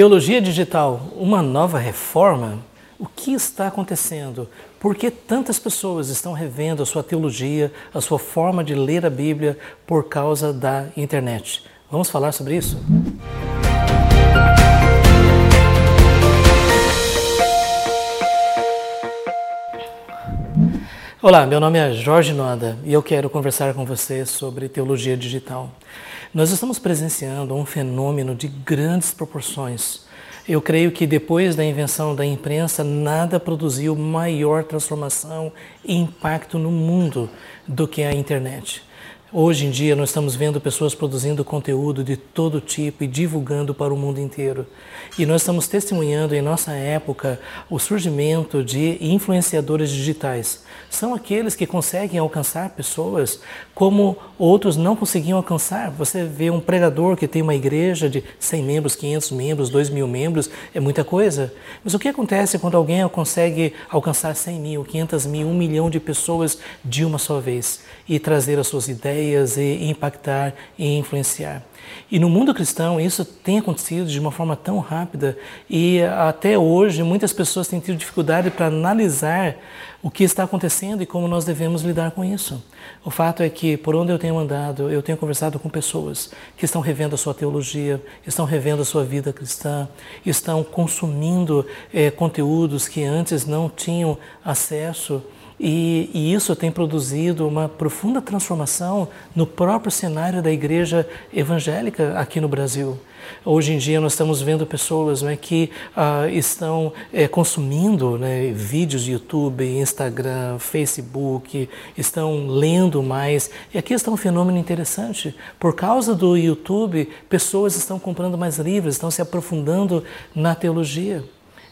Teologia digital, uma nova reforma? O que está acontecendo? Por que tantas pessoas estão revendo a sua teologia, a sua forma de ler a Bíblia por causa da internet? Vamos falar sobre isso? Olá, meu nome é Jorge Noda e eu quero conversar com você sobre teologia digital. Nós estamos presenciando um fenômeno de grandes proporções. Eu creio que depois da invenção da imprensa, nada produziu maior transformação e impacto no mundo do que a internet. Hoje em dia, nós estamos vendo pessoas produzindo conteúdo de todo tipo e divulgando para o mundo inteiro. E nós estamos testemunhando em nossa época o surgimento de influenciadores digitais. São aqueles que conseguem alcançar pessoas como outros não conseguiam alcançar. Você vê um pregador que tem uma igreja de 100 membros, 500 membros, 2 mil membros, é muita coisa. Mas o que acontece quando alguém consegue alcançar 100 mil, 500 mil, 1 milhão de pessoas de uma só vez e trazer as suas ideias? Ideias e impactar e influenciar. E no mundo cristão isso tem acontecido de uma forma tão rápida e até hoje muitas pessoas têm tido dificuldade para analisar o que está acontecendo e como nós devemos lidar com isso. O fato é que por onde eu tenho andado, eu tenho conversado com pessoas que estão revendo a sua teologia, estão revendo a sua vida cristã, estão consumindo é, conteúdos que antes não tinham acesso e, e, isso tem produzido uma profunda transformação no próprio cenário da igreja evangélica aqui no Brasil. Hoje em dia nós estamos vendo pessoas né, que ah, estão é, consumindo né, vídeos de YouTube, Instagram, Facebook, estão lendo mais. E aqui está um fenômeno interessante. Por causa do YouTube, pessoas estão comprando mais livros, estão se aprofundando na teologia.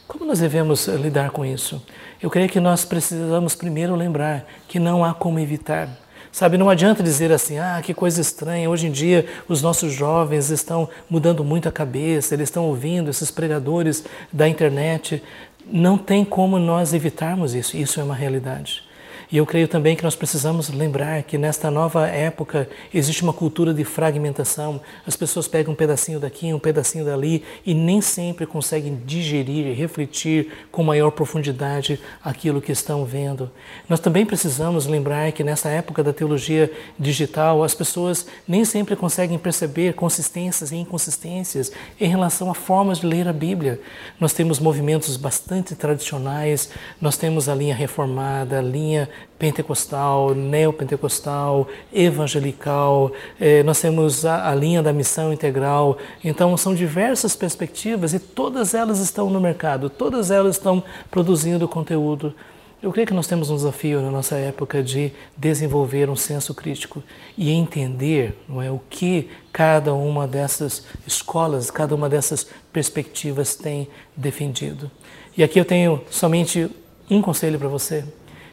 Como nós devemos lidar com isso? Eu creio que nós precisamos primeiro lembrar que não há como evitar. Sabe, não adianta dizer assim, ah, que coisa estranha, hoje em dia os nossos jovens estão mudando muito a cabeça, eles estão ouvindo esses pregadores da internet. Não tem como nós evitarmos isso, isso é uma realidade. E eu creio também que nós precisamos lembrar que nesta nova época existe uma cultura de fragmentação. As pessoas pegam um pedacinho daqui, um pedacinho dali e nem sempre conseguem digerir e refletir com maior profundidade aquilo que estão vendo. Nós também precisamos lembrar que nessa época da teologia digital, as pessoas nem sempre conseguem perceber consistências e inconsistências em relação a formas de ler a Bíblia. Nós temos movimentos bastante tradicionais, nós temos a linha reformada, a linha pentecostal, neopentecostal, evangelical, eh, nós temos a, a, linha da missão integral. Então, são diversas perspectivas e todas elas estão no mercado, todas elas estão produzindo conteúdo. Eu creio que nós temos um desafio na nossa época de desenvolver um senso crítico e entender não é, o que cada uma dessas escolas, cada uma dessas perspectivas tem defendido. E aqui eu tenho somente um conselho para você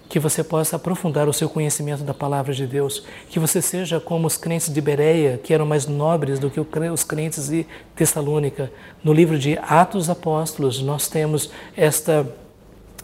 que você possa aprofundar o seu conhecimento da palavra de Deus, que você seja como os crentes de Bereia, que eram mais nobres do que os crentes de Tessalônica. No livro de Atos Apóstolos, nós temos esta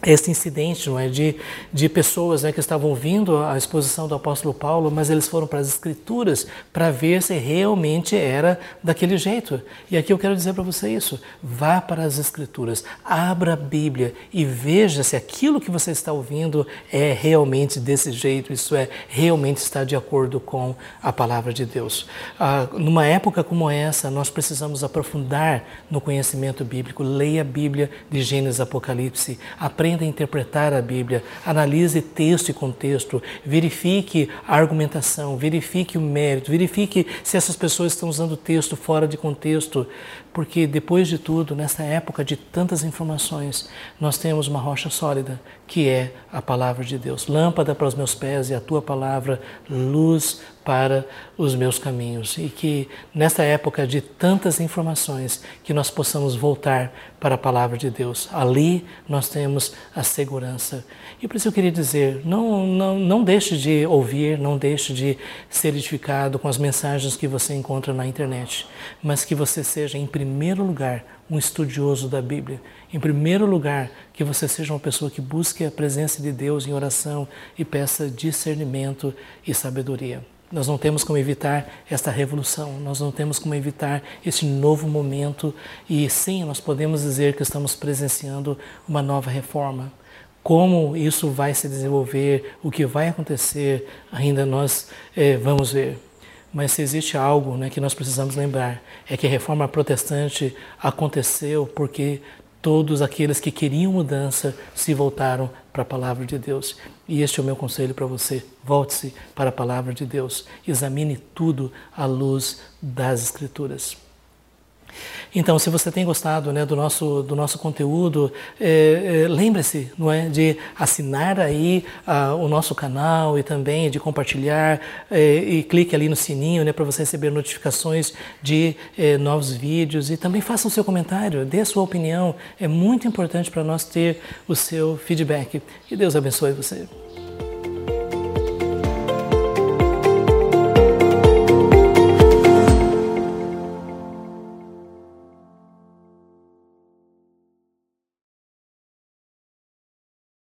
esse incidente não é de, de pessoas né, que estavam ouvindo a exposição do apóstolo Paulo, mas eles foram para as escrituras para ver se realmente era daquele jeito. E aqui eu quero dizer para você isso: vá para as escrituras, abra a Bíblia e veja se aquilo que você está ouvindo é realmente desse jeito, isso é realmente está de acordo com a palavra de Deus. Ah, numa época como essa, nós precisamos aprofundar no conhecimento bíblico. Leia a Bíblia de Gênesis Apocalipse, aprenda aprenda a interpretar a Bíblia, analise texto e contexto, verifique a argumentação, verifique o mérito, verifique se essas pessoas estão usando o texto fora de contexto, porque depois de tudo, nessa época de tantas informações, nós temos uma rocha sólida, que é a palavra de Deus. Lâmpada para os meus pés e a tua palavra, luz para os meus caminhos. E que nessa época de tantas informações, que nós possamos voltar para a palavra de Deus. Ali nós temos a segurança. E por isso eu queria dizer, não, não, não deixe de ouvir, não deixe de ser edificado com as mensagens que você encontra na internet, mas que você seja, em primeiro lugar, um estudioso da Bíblia. Em primeiro lugar, que você seja uma pessoa que busque a presença de Deus em oração e peça discernimento e sabedoria. Nós não temos como evitar esta revolução, nós não temos como evitar esse novo momento e sim, nós podemos dizer que estamos presenciando uma nova reforma. Como isso vai se desenvolver, o que vai acontecer, ainda nós eh, vamos ver. Mas se existe algo né, que nós precisamos lembrar, é que a reforma protestante aconteceu porque todos aqueles que queriam mudança se voltaram para a palavra de Deus. E este é o meu conselho para você. Volte-se para a palavra de Deus. Examine tudo à luz das Escrituras. Então, se você tem gostado né, do, nosso, do nosso conteúdo, é, é, lembre-se não é, de assinar aí ah, o nosso canal e também de compartilhar é, e clique ali no sininho né, para você receber notificações de é, novos vídeos e também faça o seu comentário, dê a sua opinião. É muito importante para nós ter o seu feedback. Que Deus abençoe você.